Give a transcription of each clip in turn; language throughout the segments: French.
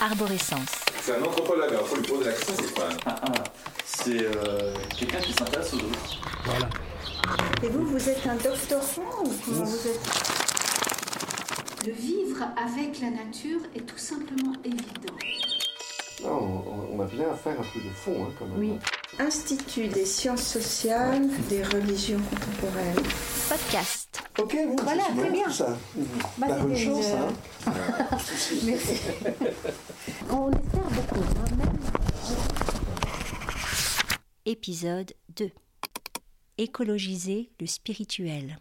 Arborescence. C'est un anthropologue, alors faut lui poser la question, c'est quoi Ah, ah, c'est euh, quelqu'un qui s'intéresse aux autres. Voilà. Et vous, vous êtes un doctorant ou comment vous êtes De vivre avec la nature est tout simplement évident. Non, on, on a bien à faire un peu de fond, hein, quand même. Oui. Institut des sciences sociales des religions contemporaines. Podcast. Ok, bon, Voilà, c'est très bien. ça. Bah, La bonne chance, hein. Merci. On espère beaucoup. hein, même. Épisode 2. Écologiser le spirituel.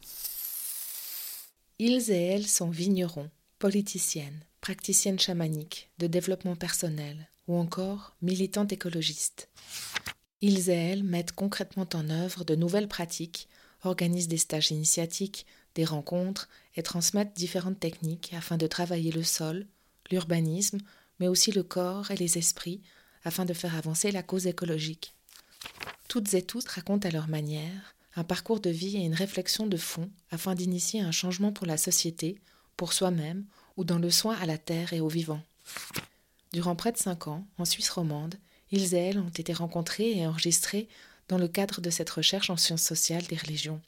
Ils et elles sont vignerons, politiciennes, praticiennes chamaniques, de développement personnel ou encore militantes écologistes. Ils et elles mettent concrètement en œuvre de nouvelles pratiques, organisent des stages initiatiques, des rencontres et transmettent différentes techniques afin de travailler le sol, l'urbanisme, mais aussi le corps et les esprits afin de faire avancer la cause écologique. Toutes et tous racontent à leur manière un parcours de vie et une réflexion de fond afin d'initier un changement pour la société, pour soi-même ou dans le soin à la terre et aux vivants. Durant près de cinq ans, en Suisse romande, ils et elles ont été rencontrés et enregistrés dans le cadre de cette recherche en sciences sociales des religions.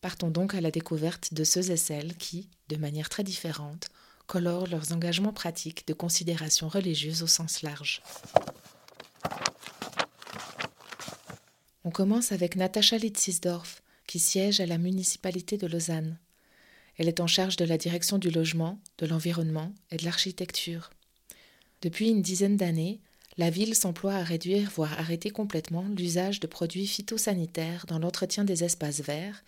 Partons donc à la découverte de ceux et celles qui, de manière très différente, colorent leurs engagements pratiques de considération religieuse au sens large. On commence avec Natacha Litzisdorf, qui siège à la municipalité de Lausanne. Elle est en charge de la direction du logement, de l'environnement et de l'architecture. Depuis une dizaine d'années, la ville s'emploie à réduire, voire arrêter complètement l'usage de produits phytosanitaires dans l'entretien des espaces verts,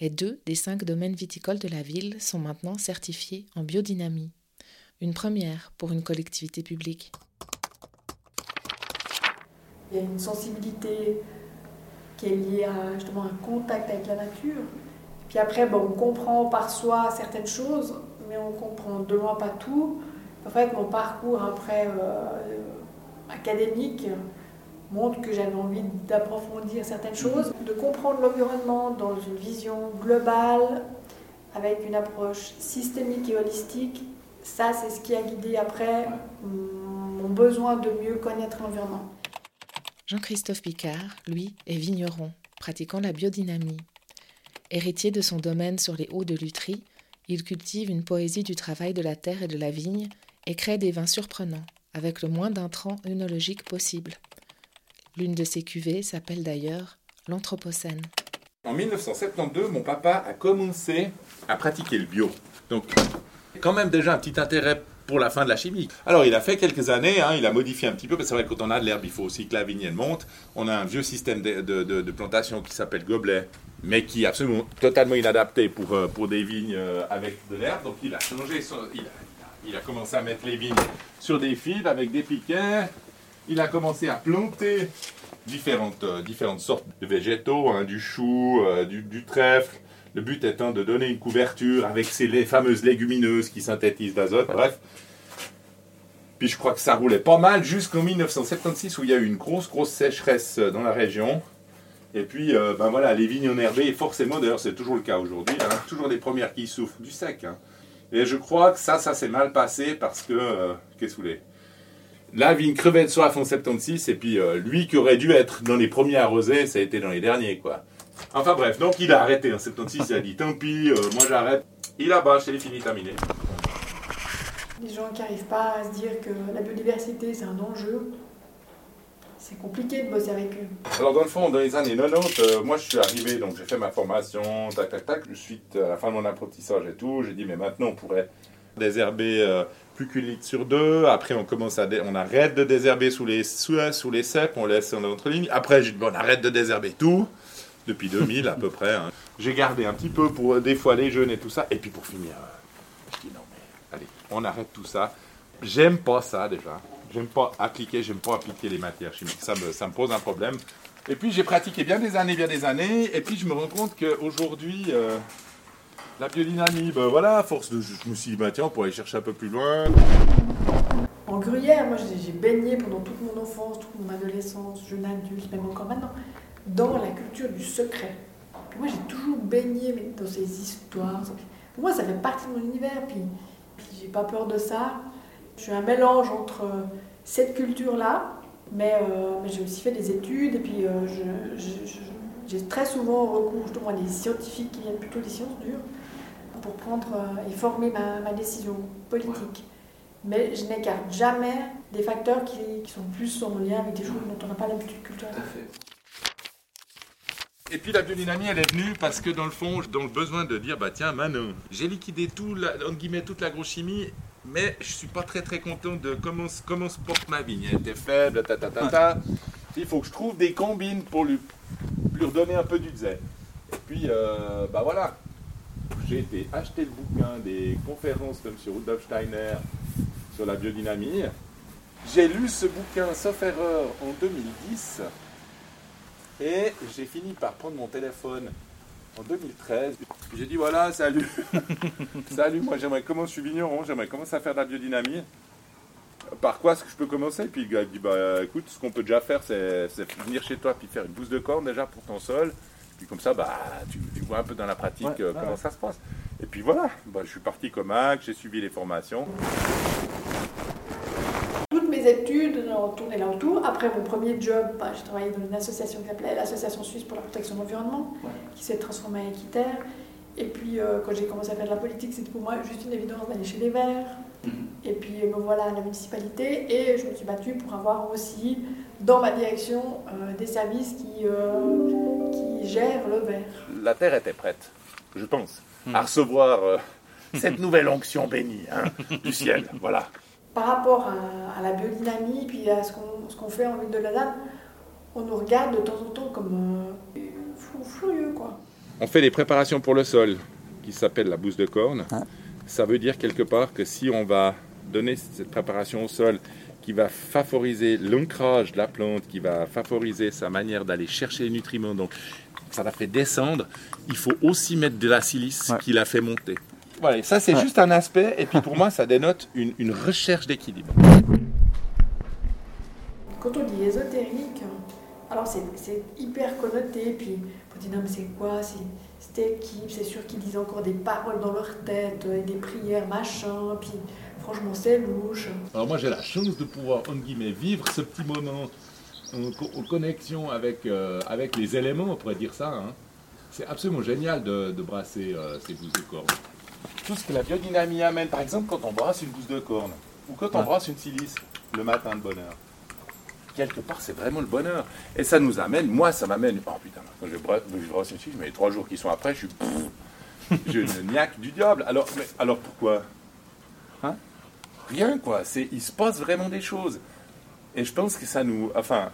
et deux des cinq domaines viticoles de la ville sont maintenant certifiés en biodynamie. Une première pour une collectivité publique. Il y a une sensibilité qui est liée à justement un contact avec la nature. Puis après, bon, on comprend par soi certaines choses, mais on comprend de loin pas tout. En fait, mon parcours après euh, académique montre que j'avais envie d'approfondir certaines choses, de comprendre l'environnement dans une vision globale, avec une approche systémique et holistique. Ça, c'est ce qui a guidé après mon besoin de mieux connaître l'environnement. Jean-Christophe Picard, lui, est vigneron, pratiquant la biodynamie. Héritier de son domaine sur les hauts de Lutry, il cultive une poésie du travail de la terre et de la vigne et crée des vins surprenants, avec le moins d'intrants œnologiques possible. L'une de ses cuvées s'appelle d'ailleurs l'Anthropocène. En 1972, mon papa a commencé à pratiquer le bio. Donc, quand même déjà un petit intérêt pour la fin de la chimie. Alors, il a fait quelques années, hein, il a modifié un petit peu, parce que c'est vrai que quand on a de l'herbe, il faut aussi que la vigne elle monte. On a un vieux système de, plantation qui s'appelle gobelet, mais qui est absolument totalement inadapté pour, euh, pour des vignes euh, avec de l'herbe. Donc, il a changé, son- il a- il a commencé à mettre les vignes sur des fils avec des piquets. Il a commencé à planter différentes, euh, sortes de végétaux, hein, du chou, euh, du, trèfle. Le but étant de donner une couverture avec ces fameuses légumineuses qui synthétisent l'azote. Bref. Puis je crois que ça roulait pas mal jusqu'en 1976 où il y a eu une grosse, grosse sécheresse euh, dans la région. Et puis, ben voilà, les vignes enherbées, forcément, d'ailleurs c'est toujours le cas aujourd'hui, hein, toujours les premières qui souffrent du sec. hein. Et je crois que ça, ça s'est mal passé parce que, qu'est-ce que vous voulez? La vigne crevait de soif en 76 et puis euh, lui qui aurait dû être dans les premiers arrosés, ça a été dans les derniers, quoi. Enfin bref, donc il a arrêté en 76, il a dit tant pis, euh, moi j'arrête. Il a bas, c'est fini, terminé. Les gens qui n'arrivent pas à se dire que la biodiversité c'est un enjeu, c'est compliqué de bosser avec eux. Alors dans le fond, dans les années 90, euh, moi je suis arrivé, donc j'ai fait ma formation, tac tac tac, suite à la fin de mon apprentissage et tout, j'ai dit mais maintenant on pourrait désherber euh, plus qu'une litre sur deux, après on commence à on arrête de désherber sous les sous, les on laisse en notre ligne, après j'ai dit bon, on arrête de désherber tout, depuis 2000 à peu près. hein. J'ai gardé un petit peu pour des fois les jeunes et tout ça, et puis pour finir, euh, je dis non mais allez, on arrête tout ça. J'aime pas ça déjà. J'aime pas appliquer, j'aime pas appliquer les matières chimiques. Ça me, ça me pose un problème. Et puis j'ai pratiqué bien des années, bien des années. Et puis je me rends compte qu'aujourd'hui, euh, la biodynamie, ben voilà, à force de. Je me suis dit, bah tiens, on pourrait aller chercher un peu plus loin. En gruyère, moi j'ai baigné pendant toute mon enfance, toute mon adolescence, jeune adulte, même encore maintenant, dans la culture du secret. Moi j'ai toujours baigné dans ces histoires. Pour moi ça fait partie de mon univers, puis, puis j'ai pas peur de ça. Je suis un mélange entre euh, cette culture-là, mais, euh, mais j'ai aussi fait des études et puis euh, j'ai très souvent recours justement à des scientifiques qui viennent plutôt des sciences dures pour prendre euh, et former ma, ma décision politique. Mais je n'écarte jamais des facteurs qui, qui sont plus en lien avec des choses dont on n'a pas l'habitude culturelle. Tout à fait. Et puis la biodynamie, elle est venue parce que dans le fond, dans le besoin de dire, bah tiens, Manon, j'ai liquidé tout, la, entre guillemets, toute l'agrochimie, mais je suis pas très très content de comment, se- comment se porte ma vigne. Elle était faible, ta ta ta ta. Il faut que je trouve des combines pour lui, lui redonner un peu du zèle. Et puis, euh, bah voilà, j'ai été acheter le bouquin des conférences de M. Rudolf Steiner sur la biodynamie. J'ai lu ce bouquin, sauf erreur, en 2010. Et j'ai fini par prendre mon téléphone en 2013. J'ai dit voilà, salut. salut, moi j'aimerais commencer, je suis vigneron, j'aimerais commencer à faire de la biodynamie. Par quoi est-ce que je peux commencer? Puis le gars dit bah écoute, ce qu'on peut déjà faire, c'est c'est venir chez toi puis faire une bouse de corne déjà pour ton sol. Puis comme ça, bah tu, tu vois un peu dans la pratique Ouais, euh, comment ouais. ça se passe. Et puis voilà, bah, je suis parti comme Mac, j'ai suivi les formations. Toutes mes études ont tourné là autour. Après mon premier job, bah, j'ai travaillé dans une association qui s'appelait l'Association suisse pour la protection de l'environnement, Ouais. qui s'est transformée en Équiterre. Et puis euh, quand j'ai commencé à faire de la politique, c'était pour moi juste une évidence d'aller chez les Verts. Mhm. Et puis me voilà à la municipalité et je me suis battue pour avoir aussi dans ma direction euh, des services qui, euh, qui gèrent le verre. La terre était prête, je pense, Hmm. à recevoir euh, cette nouvelle onction bénie hein, du ciel. Voilà. Par rapport à, à la biodynamie, puis à ce qu'on ce qu'on fait en ville de Lausanne, on nous regarde de temps en temps comme euh, fou furieux, quoi. On fait des préparations pour le sol qui s'appellent la bouse de corne. Ça veut dire quelque part que si on va donner cette préparation au sol qui va favoriser l'ancrage de la plante, qui va favoriser sa manière d'aller chercher les nutriments, donc ça la fait descendre, il faut aussi mettre de la silice Ouais. qui la fait monter. Voilà, ça c'est juste un aspect, et puis pour moi ça dénote une, une recherche d'équilibre. Quand on dit ésotérique, alors c'est c'est hyper connoté, puis on dit non mais c'est quoi? C'est cette équipe, c'est sûr qu'ils disent encore des paroles dans leur tête, et des prières, machin, puis franchement c'est louche. Alors moi j'ai la chance de pouvoir, entre guillemets, vivre ce petit moment en, co- en connexion avec, euh, avec les éléments, on pourrait dire ça. hein. C'est absolument génial de, de brasser euh, ces bouses de corne. Tout ce que la biodynamie amène, par exemple quand on brasse une bouse de corne, ou quand on brasse une silice, le matin de bonheur. Quelque part c'est vraiment le bonheur. Et ça nous amène, moi ça m'amène, oh putain, quand je je brasse une silice, mais les trois jours qui sont après, je suis... pff, J'ai une niaque du diable. Alors, mais, alors pourquoi? Hein? Rien quoi, c'est il se passe vraiment des choses. Et je pense que ça nous. Enfin,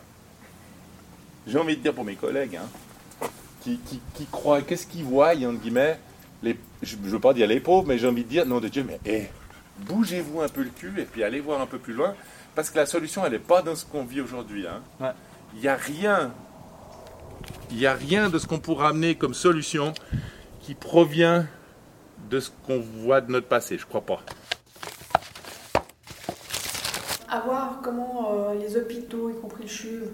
j'ai envie de dire pour mes collègues, hein, qui, qui, qui croient, qu'est-ce qu'ils voient, entre guillemets, les, je ne veux pas dire les pauvres, mais j'ai envie de dire, non de Dieu, mais eh, bougez-vous un peu le cul et puis allez voir un peu plus loin, parce que la solution, elle n'est pas dans ce qu'on vit aujourd'hui. hein. Ouais. Il n'y a rien, il n'y a rien de ce qu'on pourra amener comme solution qui provient de ce qu'on voit de notre passé, je crois pas. À voir comment euh, les hôpitaux, y compris le CHUV,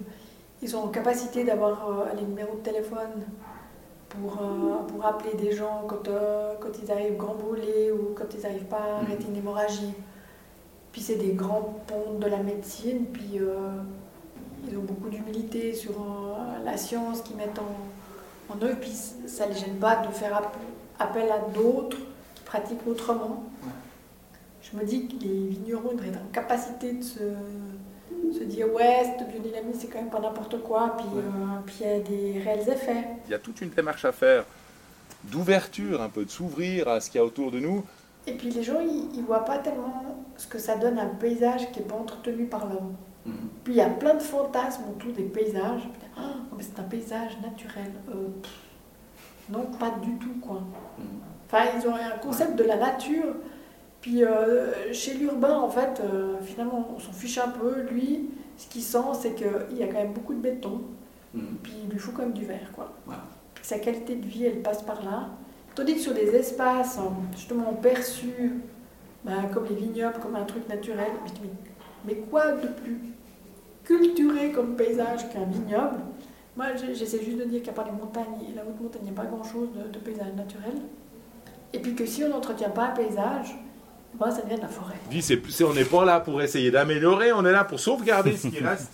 ils ont en capacité d'avoir euh, les numéros de téléphone pour, euh, pour appeler des gens quand, euh, quand ils arrivent grand brûlés ou quand ils n'arrivent pas à arrêter une hémorragie. Puis c'est des grands ponts de la médecine, puis euh, ils ont beaucoup d'humilité sur euh, la science qu'ils mettent en, en eux, puis ça ne les gêne pas de faire app- appel à d'autres qui pratiquent autrement. Je me dis que les vignerons devraient être en capacité de se, se dire ouais, cette biodynamie c'est quand même pas n'importe quoi, puis euh, puis il y a des réels effets. Il y a toute une démarche à faire d'ouverture, un peu de s'ouvrir à ce qu'il y a autour de nous. Et puis les gens ils, ils voient pas tellement ce que ça donne un paysage qui est pas entretenu par l'homme. Mhm. Puis il y a plein de fantasmes autour des paysages. Ah, mais c'est un paysage naturel. Euh, non, pas du tout quoi. Mhm. Enfin, ils ont un concept de la nature. Puis euh, chez l'urbain, en fait, euh, finalement, on s'en fiche un peu. Lui, ce qu'il sent, c'est qu'il y a quand même beaucoup de béton. Mhm. Puis il lui faut quand même du verre, quoi. Puis sa qualité de vie, elle passe par là. Tandis que sur des espaces, hein, justement, perçus, ben, comme les vignobles, comme un truc naturel, mais, quoi de plus culturé comme paysage qu'un vignoble? Moi, j'essaie juste de dire qu'à part les montagnes et la haute montagne, il n'y a pas grand-chose de, paysage naturel. Et puis que si on n'entretient pas un paysage, Moi, ça vient de la forêt. C'est- c'est- on n'est pas là pour essayer d'améliorer, on est là pour sauvegarder ce qui reste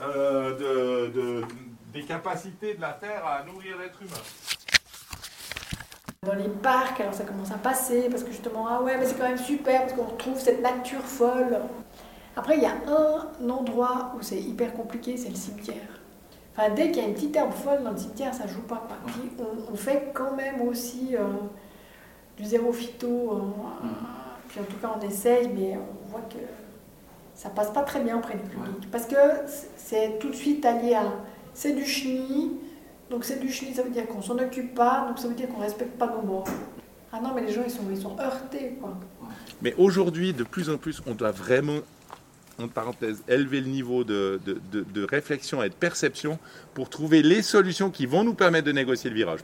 euh, de, de- des capacités de la Terre à nourrir l'être humain. Dans les parcs, alors ça commence à passer, parce que justement, ah ouais, mais c'est quand même super, parce qu'on retrouve cette nature folle. Après, il y a un endroit où c'est hyper compliqué, c'est le cimetière. Enfin, dès qu'il y a une petite herbe folle dans le cimetière, ça joue pas. quoi. Puis on, on fait quand même aussi euh, du zéro phyto. euh, puis en tout cas, on essaye, mais on voit que ça passe pas très bien auprès du public. Parce que c'est tout de suite allié à c'est du chenille, donc c'est du chenille, ça veut dire qu'on s'en occupe pas, donc ça veut dire qu'on respecte pas nos morts. Ah non, mais les gens ils sont, heurtés quoi. Mais aujourd'hui, de plus en plus, on doit vraiment, en parenthèse, élever le niveau de, de- réflexion et de perception pour trouver les solutions qui vont nous permettre de négocier le virage.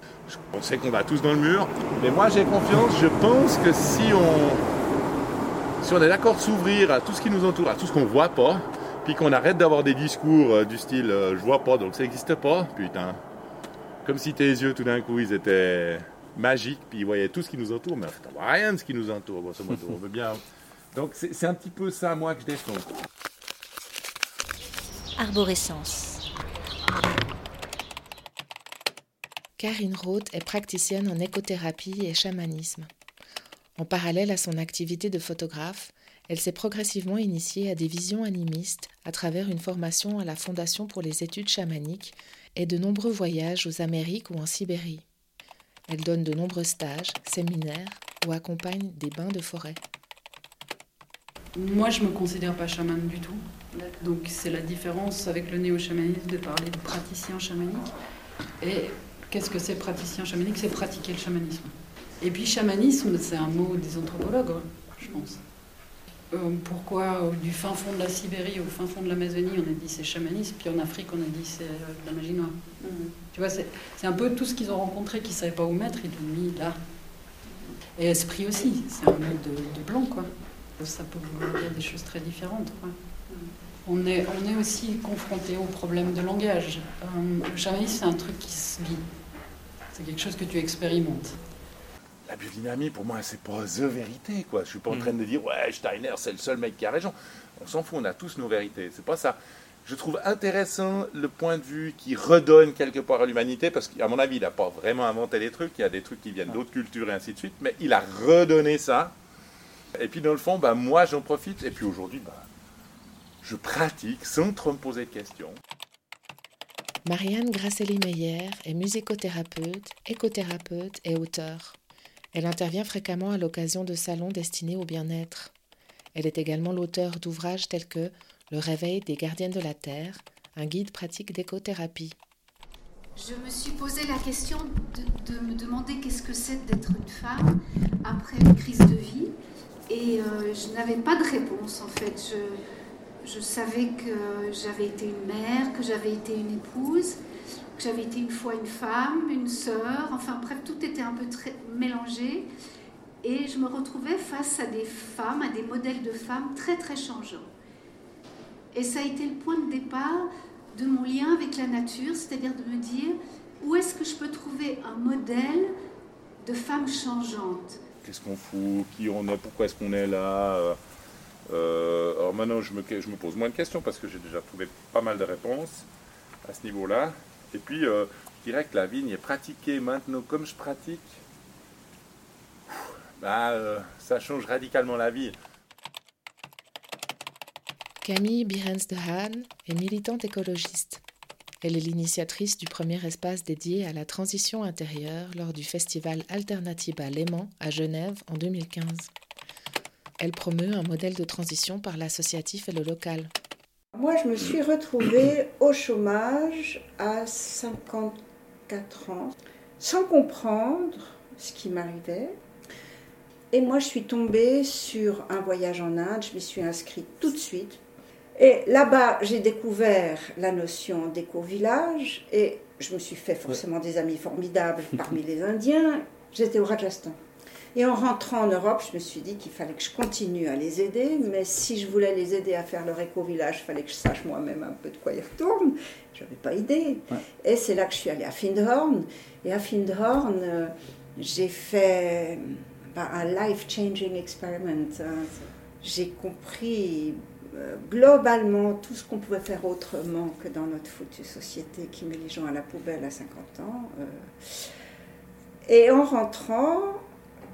On sait qu'on va tous dans le mur, mais moi j'ai confiance, je pense que si on, si on est d'accord de s'ouvrir à tout ce qui nous entoure, à tout ce qu'on voit pas, puis qu'on arrête d'avoir des discours euh, du style euh, je vois pas donc ça n'existe pas, putain. Comme si tes yeux tout d'un coup ils étaient magiques, puis ils voyaient tout ce qui nous entoure, mais en fait on voit rien de ce qui nous entoure, grosso modo, on veut bien. Donc c'est c'est un petit peu ça moi que je défends. Arborescence. Karine Roth est praticienne en écothérapie et chamanisme. En parallèle à son activité de photographe, elle s'est progressivement initiée à des visions animistes à travers une formation à la Fondation pour les études chamaniques et de nombreux voyages aux Amériques ou en Sibérie. Elle donne de nombreux stages, séminaires ou accompagne des bains de forêt. Moi, je me considère pas chamane du tout. Donc, c'est la différence avec le néo-chamanisme de parler de praticien chamanique. Et qu'est-ce que c'est praticien chamanique? C'est pratiquer le chamanisme. Et puis, chamanisme, c'est un mot des anthropologues, hein, je pense. Euh, pourquoi euh, du fin fond de la Sibérie au fin fond de l'Amazonie, on a dit c'est chamanisme, puis en Afrique, on a dit c'est euh, de la magie noire. Tu vois, c'est c'est un peu tout ce qu'ils ont rencontré qu'ils ne savaient pas où mettre, ils l'ont mis là. Et esprit aussi, c'est un mot de, de blanc, quoi. Ça peut vouloir dire des choses très différentes. quoi. On est, on est aussi confronté au problème de langage. Euh, le chamanisme, c'est un truc qui se vit. C'est quelque chose que tu expérimentes. La biodynamie, pour moi, c'est pas the vérité, quoi. Je suis pas en train de dire, ouais, Steiner, c'est le seul mec qui a raison. On s'en fout, on a tous nos vérités. C'est pas ça. Je trouve intéressant le point de vue qui redonne quelque part à l'humanité, parce qu'à mon avis, il n'a pas vraiment inventé les trucs. Il y a des trucs qui viennent d'autres cultures et ainsi de suite, mais il a redonné ça. Et puis, dans le fond, bah, moi, j'en profite. Et puis aujourd'hui, bah, je pratique sans trop me poser de questions. Marianne Grasselli-Meyer est musicothérapeute, écothérapeute et auteure. Elle intervient fréquemment à l'occasion de salons destinés au bien-être. Elle est également l'auteur d'ouvrages tels que Le réveil des gardiennes de la Terre, un guide pratique d'écothérapie. Je me suis posé la question de, me demander qu'est-ce que c'est d'être une femme après une crise de vie. Et euh, je n'avais pas de réponse en fait. Je, savais que j'avais été une mère, que j'avais été une épouse, j'avais été une fois une femme, une sœur. Enfin bref, tout était un peu mélangé. Et je me retrouvais face à des femmes, à des modèles de femmes très très changeants. Et ça a été le point de départ de mon lien avec la nature, c'est-à-dire de me dire où est-ce que je peux trouver un modèle de femme changeante? Qu'est-ce qu'on fout? Qui on est? Pourquoi est-ce qu'on est là? Euh, euh, Alors maintenant, je me pose moins de questions parce que j'ai déjà trouvé pas mal de réponses à ce niveau-là. Et puis, euh, je dirais que la vigne est pratiquée maintenant comme je pratique. Bah, euh, ça change radicalement la vie. Camille Birens de Haan est militante écologiste. Elle est l'initiatrice du premier espace dédié à la transition intérieure lors du festival Alternativa Léman à Genève en 2015. Elle promeut un modèle de transition par l'associatif et le local. Moi, je me suis retrouvée au chômage à 54 ans, sans comprendre ce qui m'arrivait. Et moi, je suis tombée sur un voyage en Inde. Je m'y suis inscrite tout de suite. Et là-bas, j'ai découvert la notion d'éco-village et je me suis fait forcément des amis formidables parmi les Indiens. J'étais au Rajasthan. Et en rentrant en Europe, je me suis dit qu'il fallait que je continue à les aider, mais si je voulais les aider à faire leur éco-village, il fallait que je sache moi-même un peu de quoi ils retournent. Je n'avais pas idée. Ouais. Et c'est là que je suis allée à Findhorn. Et à Findhorn, euh, j'ai fait bah, un life-changing experiment. Hein. J'ai compris euh, globalement tout ce qu'on pouvait faire autrement que dans notre foutue société qui met les gens à la poubelle à 50 ans. Euh. Et en rentrant,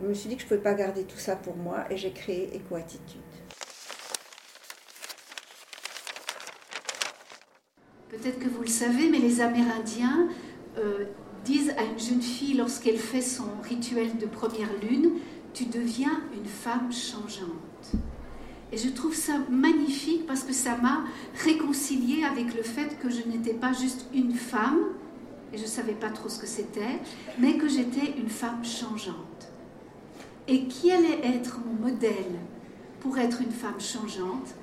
je me suis dit que je ne pouvais pas garder tout ça pour moi et j'ai créé Éco-Attitude. Peut-être que vous le savez, mais les Amérindiens euh, disent à une jeune fille lorsqu'elle fait son rituel de première lune, tu deviens une femme changeante. Et je trouve ça magnifique parce que ça m'a réconciliée avec le fait que je n'étais pas juste une femme, et je ne savais pas trop ce que c'était, mais que j'étais une femme changeante. Et qui allait être mon modèle pour être une femme changeante?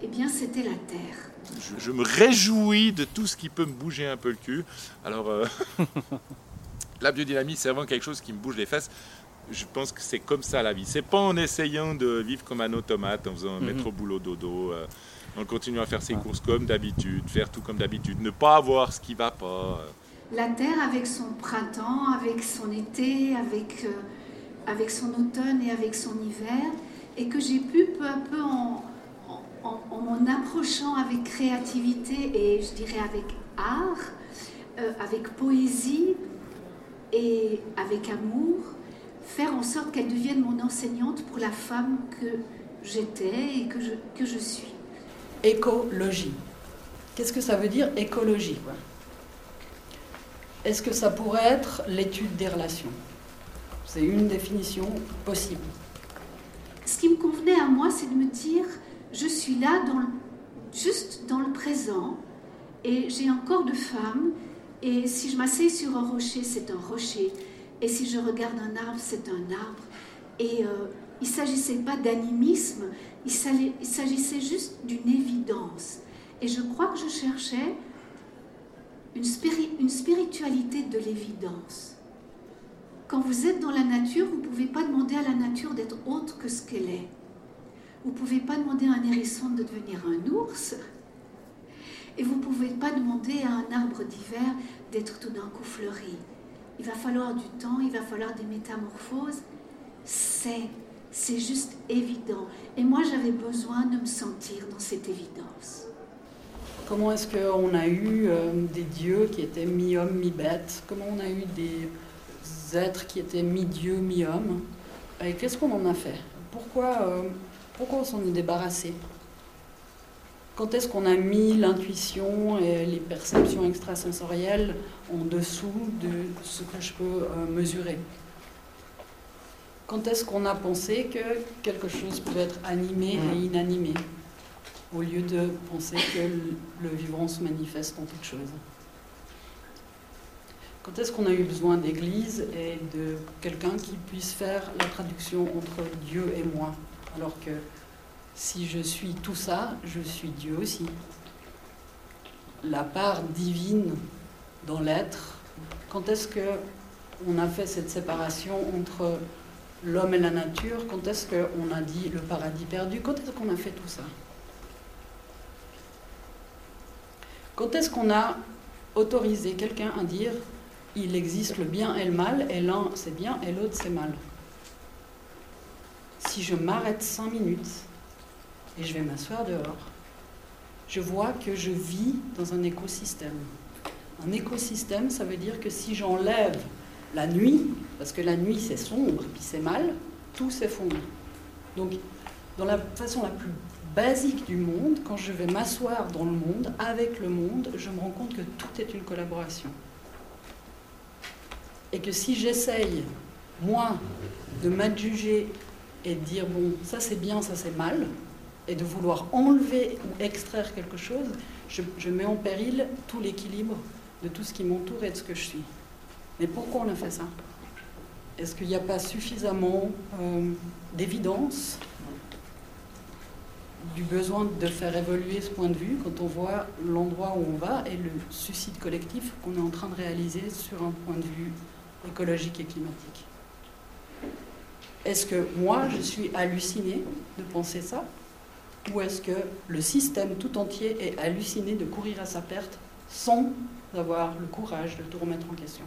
Eh bien, c'était la Terre. Je, me réjouis de tout ce qui peut me bouger un peu le cul. Alors, euh, la biodynamie, c'est vraiment quelque chose qui me bouge les fesses. Je pense que c'est comme ça la vie. C'est pas en essayant de vivre comme un automate, en faisant mettre au boulot dodo, euh, en continuant à faire ses courses comme d'habitude, faire tout comme d'habitude, ne pas avoir ce qui va pas. Euh. La terre avec son printemps, avec son été, avec, avec son automne et avec son hiver, et que j'ai pu peu à peu en, en, m'en approchant avec créativité et je dirais avec art, euh, avec poésie et avec amour, faire en sorte qu'elle devienne mon enseignante pour la femme que j'étais et que je, que je suis. Écologie. Qu'est-ce que ça veut dire écologie Est-ce que ça pourrait être l'étude des relations? C'est une définition possible. Ce qui me convenait à moi, c'est de me dire, je suis là juste dans le présent et j'ai un corps de femme et si je m'assieds sur un rocher, c'est un rocher et si je regarde un arbre, c'est un arbre. Et euh, il ne s'agissait pas d'animisme, il s'agissait juste d'une évidence. Et je crois que je cherchais une spiritualité de l'évidence. Quand vous êtes dans la nature, vous ne pouvez pas demander à la nature d'être autre que ce qu'elle est. Vous ne pouvez pas demander à un hérisson de devenir un ours. Et vous ne pouvez pas demander à un arbre d'hiver d'être tout d'un coup fleuri. Il va falloir du temps, il va falloir des métamorphoses. C'est, c'est juste évident. Et moi, j'avais besoin de me sentir dans cette évidence. Comment est-ce qu'on a eu euh, des dieux qui étaient mi-homme, mi-bête Comment on a eu des êtres qui étaient mi-dieu, mi-homme Et qu'est-ce qu'on en a fait? Pourquoi euh, pourquoi on s'en est débarrassé? Quand est-ce qu'on a mis l'intuition et les perceptions extrasensorielles en dessous de ce que je peux euh, mesurer? Quand est-ce qu'on a pensé que quelque chose pouvait être animé et mm. inanimé? Au lieu de penser que le vivant se manifeste en toute chose quand est-ce qu'on a eu besoin d'église et de quelqu'un qui puisse faire la traduction entre Dieu et moi alors que si je suis tout ça, je suis Dieu aussi. La part divine dans l'être, quand est-ce que on a fait cette séparation entre l'homme et la nature? Quand est-ce qu'on a dit le paradis perdu? Quand est-ce qu'on a fait tout ça? Quand est-ce qu'on a autorisé quelqu'un à dire il existe le bien et le mal, et l'un c'est bien et l'autre c'est mal si je m'arrête cinq minutes et je vais m'asseoir dehors, je vois que je vis dans un écosystème. Un écosystème, ça veut dire que si j'enlève la nuit, parce que la nuit c'est sombre et puis c'est mal, tout s'effondre. Donc, dans la façon la plus basique du monde, quand je vais m'asseoir dans le monde, avec le monde, je me rends compte que tout est une collaboration. Et que si j'essaye, moi, de m'adjuger et de dire, bon, ça c'est bien, ça c'est mal, et de vouloir enlever ou extraire quelque chose, je, mets en péril tout l'équilibre de tout ce qui m'entoure et de ce que je suis. Mais pourquoi on a fait ça? Est-ce qu'il n'y a pas suffisamment euh, d'évidence du besoin de faire évoluer ce point de vue quand on voit l'endroit où on va et le suicide collectif qu'on est en train de réaliser sur un point de vue écologique et climatique. Est-ce que moi, je suis hallucinée de penser ça Ou est-ce que le système tout entier est halluciné de courir à sa perte sans avoir le courage de tout remettre en question?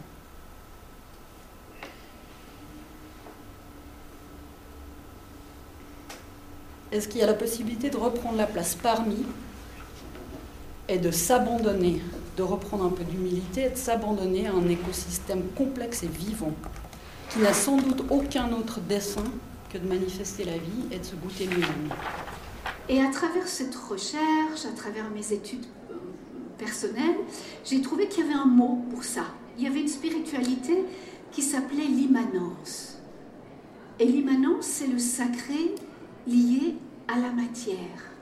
Est-ce qu'il y a la possibilité de reprendre la place parmi et de s'abandonner de reprendre un peu d'humilité et de s'abandonner à un écosystème complexe et vivant qui n'a sans doute aucun autre dessin que de manifester la vie et de se goûter lui-même. Et à travers cette recherche, à travers mes études euh, personnelles, j'ai trouvé qu'il y avait un mot pour ça. Il y avait une spiritualité qui s'appelait l'immanence. Et l'immanence, c'est le sacré lié à la matière,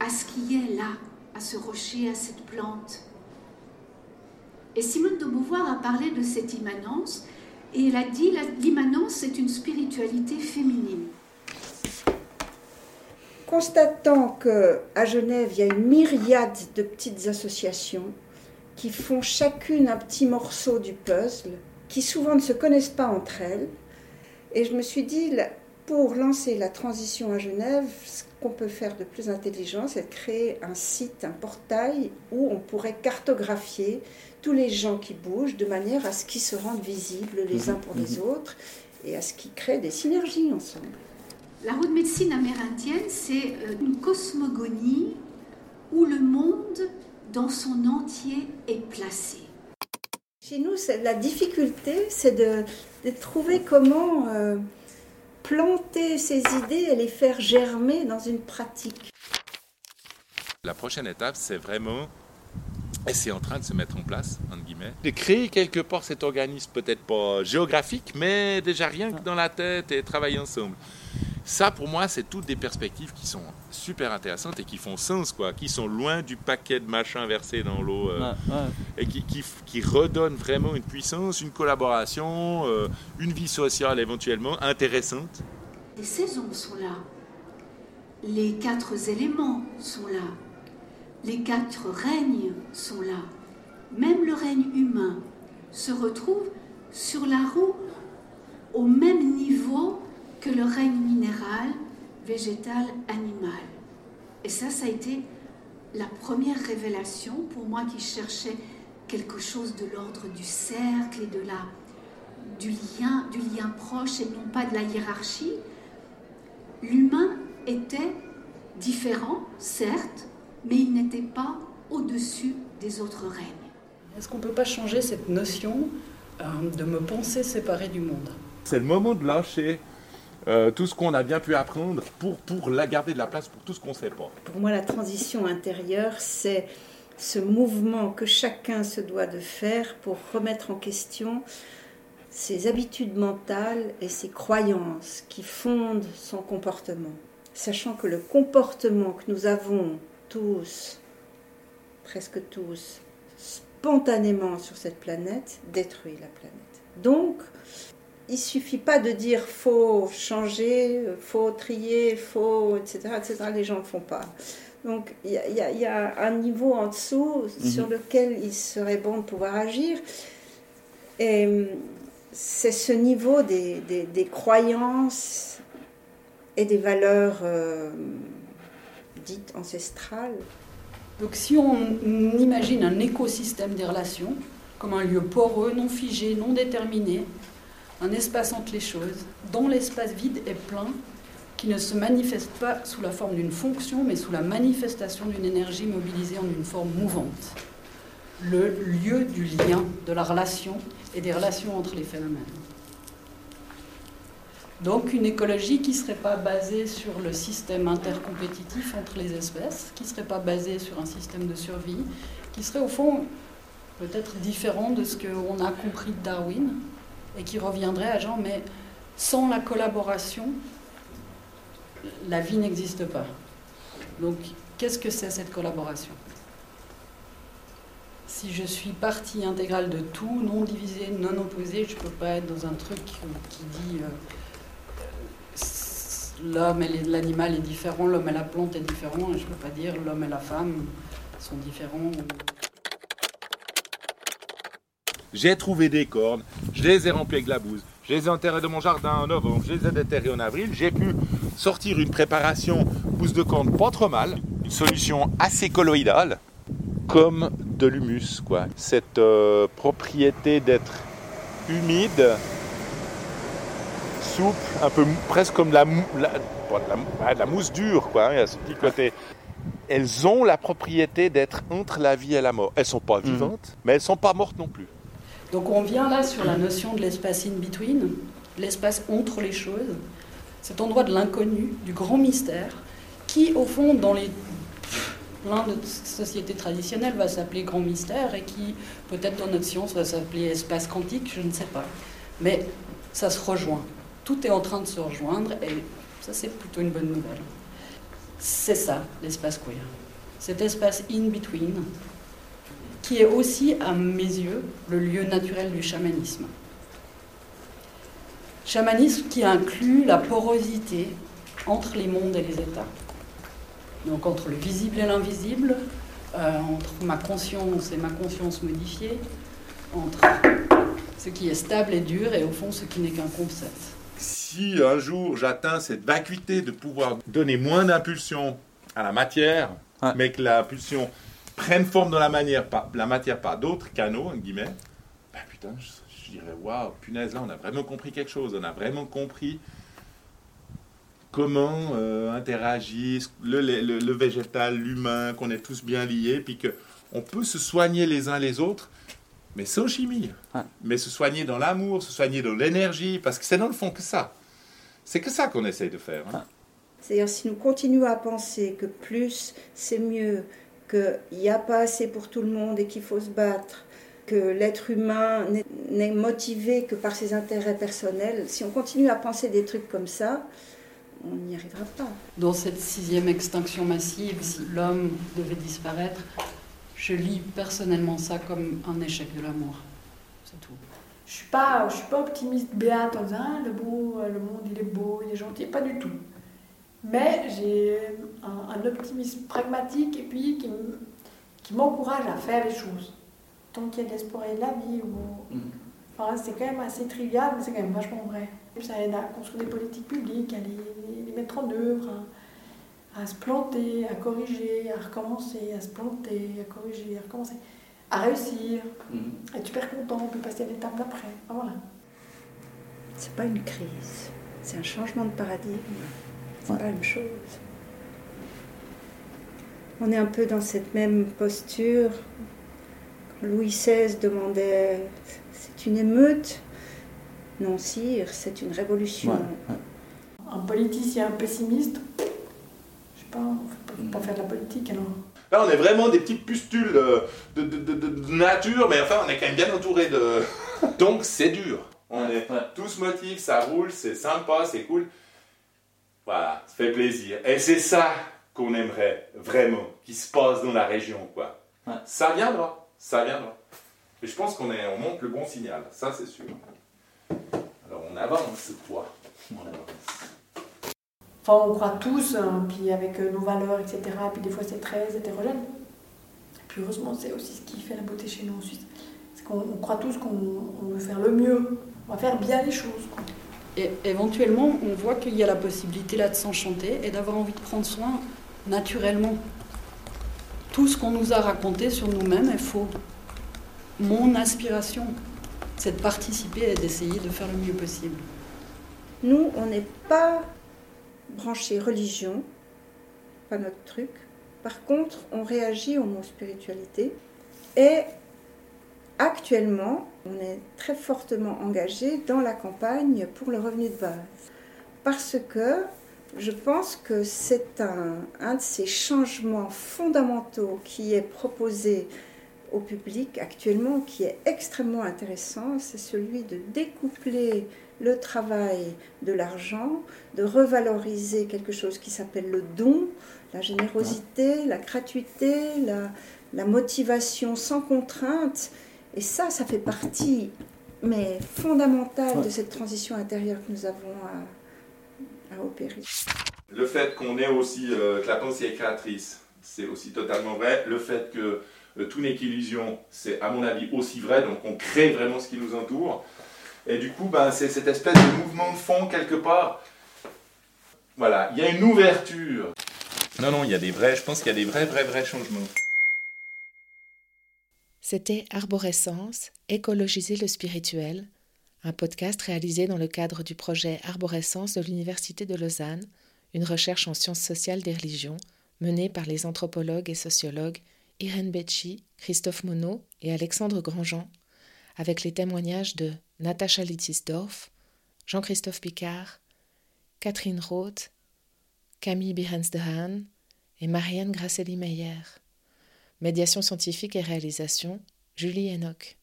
à ce qui est là, à ce rocher, à cette plante. Et Simone de Beauvoir a parlé de cette immanence et elle a dit l'immanence, c'est une spiritualité féminine. Constatant qu'à Genève, il y a une myriade de petites associations qui font chacune un petit morceau du puzzle, qui souvent ne se connaissent pas entre elles, et je me suis dit, pour lancer la transition à Genève, ce qu'on peut faire de plus intelligent, c'est de créer un site, un portail où on pourrait cartographier tous les gens qui bougent de manière à ce qu'ils se rendent visibles les mhm. uns pour les mhm. autres et à ce qu'ils créent des synergies ensemble. La route médecine amérindienne, c'est euh, une cosmogonie où le monde dans son entier est placé. Chez nous, la difficulté, c'est de, trouver comment euh, planter ces idées et les faire germer dans une pratique. La prochaine étape, c'est vraiment et c'est en train de se mettre en place, entre guillemets, de créer quelque part cet organisme, peut-être pas géographique, mais déjà rien que dans la tête et travailler ensemble. Ça, pour moi, c'est toutes des perspectives qui sont super intéressantes et qui font sens, quoi, qui sont loin du paquet de machins versés dans l'eau euh, et qui, qui, redonnent vraiment une puissance, une collaboration, euh, une vie sociale éventuellement intéressante. Les saisons sont là, les quatre éléments sont là, les quatre règnes sont là. Même le règne humain se retrouve sur la roue au même niveau que le règne minéral, végétal, animal. Et ça, ça a été la première révélation pour moi qui cherchais quelque chose de l'ordre du cercle et de la, du, lien, du lien proche et non pas de la hiérarchie. L'humain était différent, certes, mais il n'était pas au-dessus des autres règnes. Est-ce qu'on ne peut pas changer cette notion euh, de me penser séparé du monde? C'est le moment de lâcher euh, tout ce qu'on a bien pu apprendre pour, pour la garder de la place pour tout ce qu'on ne sait pas. Pour moi, la transition intérieure, c'est ce mouvement que chacun se doit de faire pour remettre en question ses habitudes mentales et ses croyances qui fondent son comportement. Sachant que le comportement que nous avons tous, presque tous, spontanément sur cette planète, détruit la planète. Donc, il suffit pas de dire faut changer, faut trier, faut etc. etc. Les gens ne font pas. Donc il y, a un niveau en dessous mhm. sur lequel il serait bon de pouvoir agir. Et c'est ce niveau des, des, croyances et des valeurs euh, dites ancestrales. Donc si on imagine un écosystème des relations comme un lieu poreux, non figé, non déterminé, un espace entre les choses, dont l'espace vide est plein, qui ne se manifeste pas sous la forme d'une fonction, mais sous la manifestation d'une énergie mobilisée en une forme mouvante. Le lieu du lien, de la relation et des relations entre les phénomènes. Donc une écologie qui ne serait pas basée sur le système intercompétitif entre les espèces, qui ne serait pas basée sur un système de survie, qui serait au fond peut-être différent de ce qu'on a compris de Darwin, et qui reviendrait à genre, mais sans la collaboration, la vie n'existe pas. Donc, qu'est-ce que c'est cette collaboration? Si je suis partie intégrale de tout, non divisée, non opposée, je ne peux pas être dans un truc qui dit euh, l'homme et l'animal est différent, l'homme et la plante est différent, et je ne peux pas dire l'homme et la femme sont différents. J'ai trouvé des cornes, je les ai remplies avec la bouse, je les ai enterrées dans mon jardin en novembre, je les ai déterrées en avril. J'ai pu sortir une préparation bouse de corne pas trop mal, une solution assez colloïdale, comme de l'humus. quoi. Cette euh, propriété d'être humide, souple, un peu presque comme de la, ah, la mousse dure, quoi. hein, Il y a ce petit côté. Elles ont la propriété d'être entre la vie et la mort. Elles sont pas vivantes, mais elles sont pas mortes non plus. Donc on vient là sur la notion de l'espace in between, l'espace entre les choses, cet endroit de l'inconnu, du grand mystère, qui au fond dans les plein de sociétés traditionnelles va s'appeler grand mystère et qui peut-être dans notre science va s'appeler espace quantique, je ne sais pas. Mais ça se rejoint. Tout est en train de se rejoindre et ça c'est plutôt une bonne nouvelle. C'est ça l'espace queer. Cet espace in between qui est aussi, à mes yeux, le lieu naturel du chamanisme. Chamanisme qui inclut la porosité entre les mondes et les états. Donc entre le visible et l'invisible, euh, entre ma conscience et ma conscience modifiée, entre ce qui est stable et dur et au fond ce qui n'est qu'un concept. Si un jour j'atteins cette vacuité de pouvoir donner moins d'impulsion à la matière, Ouais. mais que l'impulsion prenne forme dans la, manière, par, la matière par d'autres canaux, guillemets, ben putain, je, je dirais, waouh, punaise, là on a vraiment compris quelque chose, on a vraiment compris comment euh, interagissent le, le- le- le végétal, l'humain, qu'on est tous bien liés, puis qu'on peut se soigner les uns les autres, mais sans chimie. Ouais. Mais se soigner dans l'amour, se soigner dans l'énergie, parce que c'est dans le fond que ça. C'est que ça qu'on essaye de faire. hein. C'est-à-dire, si nous continuons à penser que plus c'est mieux, qu'il n'y a pas assez pour tout le monde et qu'il faut se battre, que l'être humain n'est- motivé que par ses intérêts personnels, si on continue à penser des trucs comme ça, on n'y arrivera pas. Dans cette sixième extinction massive, si l'homme devait disparaître, je lis personnellement ça comme un échec de l'amour. C'est tout. Je suis pas, je suis pas optimiste béate en disant Ah, le beau, le monde est gentil, pas du tout. Mais j'ai un, un optimisme pragmatique et puis qui, m'encourage à faire les choses. Tant qu'il y a de l'espoir et de la vie, ou... Enfin, c'est quand même assez trivial, mais c'est quand même vachement vrai. Ça aide à construire des politiques publiques, à les, les mettre en œuvre, à, à se planter, à corriger, à recommencer, à se planter, à corriger, à recommencer, à réussir Mhm. être super content, on peut passer à l'étape d'après. Voilà. C'est pas une crise, c'est un changement de paradigme. C'est Ouais. pas la même chose. On est un peu dans cette même posture. Quand Louis XVI demandait c'est une émeute? Non, sire, c'est une révolution. Ouais, ouais. Un politicien pessimiste, je sais pas, on ne peut pas faire de la politique alors. Là, on est vraiment des petites pustules euh, de, de- de- de- de nature, mais enfin, on est quand même bien entouré de. Donc, c'est dur. On est Ouais. tous motifs, ça roule, c'est sympa, c'est cool. Voilà, ça fait plaisir. Et c'est ça qu'on aimerait vraiment, qui se passe dans la région, quoi. Ouais. Ça viendra, ça viendra. Et je pense qu'on est, on monte le bon signal, ça c'est sûr. Alors, on avance, quoi. On avance. Enfin, on croit tous, hein, puis avec euh, nos valeurs, etc. Et puis des fois, c'est très hétérogène. Et puis heureusement, c'est aussi ce qui fait la beauté chez nous en Suisse. C'est qu'on on croit tous qu'on on veut faire le mieux, on va faire bien les choses. quoi. Et éventuellement, on voit qu'il y a la possibilité là de s'enchanter et d'avoir envie de prendre soin naturellement. Tout ce qu'on nous a raconté sur nous-mêmes est faux. Mon aspiration, c'est de participer et d'essayer de faire le mieux possible. Nous, on n'est pas branché religion, pas notre truc. Par contre, on réagit au mot spiritualité. Et actuellement, on est très fortement engagé dans la campagne pour le revenu de base. Parce que je pense que c'est un, un de ces changements fondamentaux qui est proposé au public actuellement, qui est extrêmement intéressant, c'est celui de découpler le travail de l'argent, de revaloriser quelque chose qui s'appelle le don, la générosité, la gratuité, la, la motivation sans contrainte. Et ça, ça fait partie, mais fondamentale Ouais. de cette transition intérieure que nous avons à, à opérer. Le fait qu'on ait aussi, euh, que la pensée est créatrice, c'est aussi totalement vrai. Le fait que euh, tout n'est qu'illusion, c'est à mon avis aussi vrai. Donc on crée vraiment ce qui nous entoure. Et du coup, ben, c'est cette espèce de mouvement de fond quelque part. Voilà, il y a une ouverture. Non, non, il y a des vrais, je pense qu'il y a des vrais, vrais, vrais changements. C'était Arborescence, écologiser le spirituel, un podcast réalisé dans le cadre du projet Arborescence de l'Université de Lausanne, une recherche en sciences sociales des religions menée par les anthropologues et sociologues Irène Becci, Christophe Monod et Alexandre Grandjean, avec les témoignages de Natacha Littisdorf, Jean-Christophe Picard, Catherine Roth, Camille Birens de et Marianne Grasselli-Meyer. Médiation scientifique et réalisation, Julie Enoch.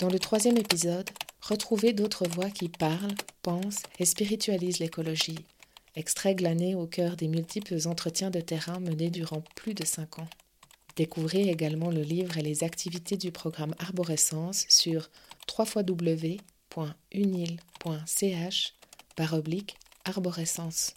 Dans le troisième épisode, retrouvez d'autres voix qui parlent, pensent et spiritualisent l'écologie, extrait glané au cœur des multiples entretiens de terrain menés durant plus de cinq ans. Découvrez également le livre et les activités du programme Arborescence sur www.unil.ch par oblique arborescence.